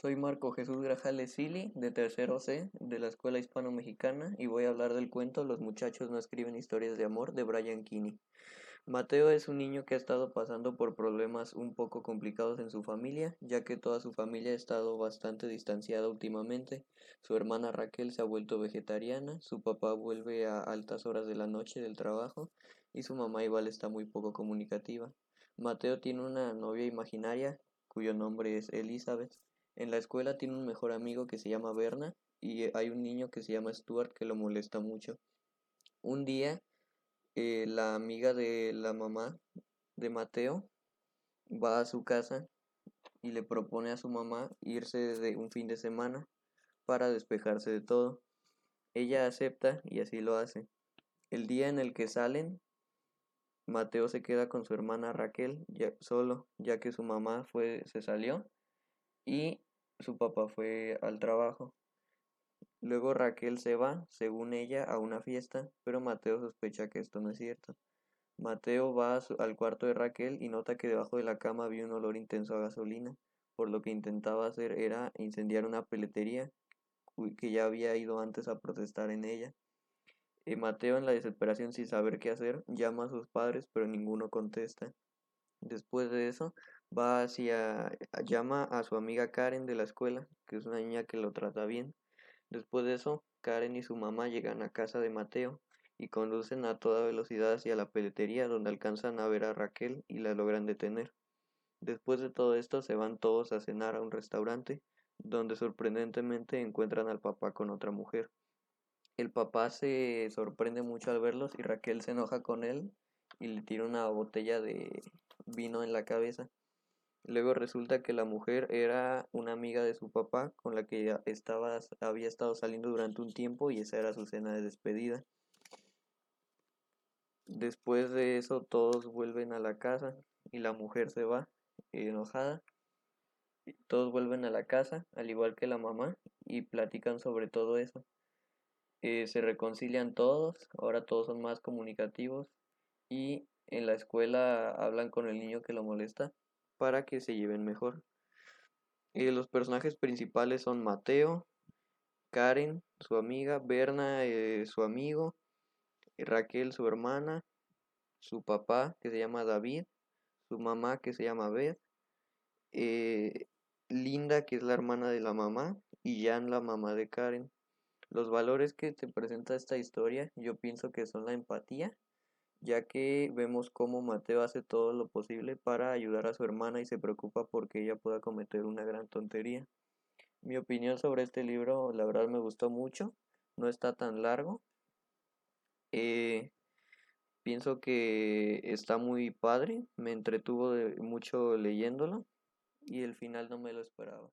Soy Marco Jesús Grajales Sili, de tercero C, de la Escuela Hispano-Mexicana, y voy a hablar del cuento Los muchachos no escriben historias de amor de Brian Kinney. Mateo es un niño que ha estado pasando por problemas un poco complicados en su familia, ya que toda su familia ha estado bastante distanciada últimamente. Su hermana Raquel se ha vuelto vegetariana, su papá vuelve a altas horas de la noche del trabajo y su mamá igual está muy poco comunicativa. Mateo tiene una novia imaginaria cuyo nombre es Elizabeth. En la escuela tiene un mejor amigo que se llama Berna y hay un niño que se llama Stuart que lo molesta mucho. Un día, eh, la amiga de la mamá de Mateo va a su casa y le propone a su mamá irse de un fin de semana para despejarse de todo. Ella acepta y así lo hace. El día en el que salen, Mateo se queda con su hermana Raquel solo, ya que su mamá fue, se salió y su papá fue al trabajo. Luego Raquel se va, según ella, a una fiesta, pero Mateo sospecha que esto no es cierto. Mateo va al cuarto de Raquel y nota que debajo de la cama había un olor intenso a gasolina, por lo que intentaba hacer era incendiar una peletería que ya había ido antes a protestar en ella. Eh, Mateo, en la desesperación sin saber qué hacer, llama a sus padres, pero ninguno contesta. Después de eso, va hacia, llama a su amiga Karen de la escuela, que es una niña que lo trata bien. Después de eso, Karen y su mamá llegan a casa de Mateo y conducen a toda velocidad hacia la peletería donde alcanzan a ver a Raquel y la logran detener. Después de todo esto se van todos a cenar a un restaurante donde sorprendentemente encuentran al papá con otra mujer. El papá se sorprende mucho al verlos y Raquel se enoja con él y le tira una botella de vino en la cabeza. Luego resulta que la mujer era una amiga de su papá con la que estaba, había estado saliendo durante un tiempo y esa era su cena de despedida. Después de eso todos vuelven a la casa y la mujer se va enojada. Todos vuelven a la casa, al igual que la mamá, y platican sobre todo eso. Eh, se reconcilian todos, ahora todos son más comunicativos y en la escuela hablan con el niño que lo molesta para que se lleven mejor. Eh, los personajes principales son Mateo, Karen, su amiga, Berna, eh, su amigo, Raquel, su hermana, su papá, que se llama David, su mamá, que se llama Beth, eh, Linda, que es la hermana de la mamá, y Jan, la mamá de Karen. Los valores que te presenta esta historia, yo pienso que son la empatía, ya que vemos cómo Mateo hace todo lo posible para ayudar a su hermana y se preocupa porque ella pueda cometer una gran tontería. Mi opinión sobre este libro, la verdad me gustó mucho, no está tan largo. Eh, pienso que está muy padre, me entretuvo mucho leyéndolo y el final no me lo esperaba.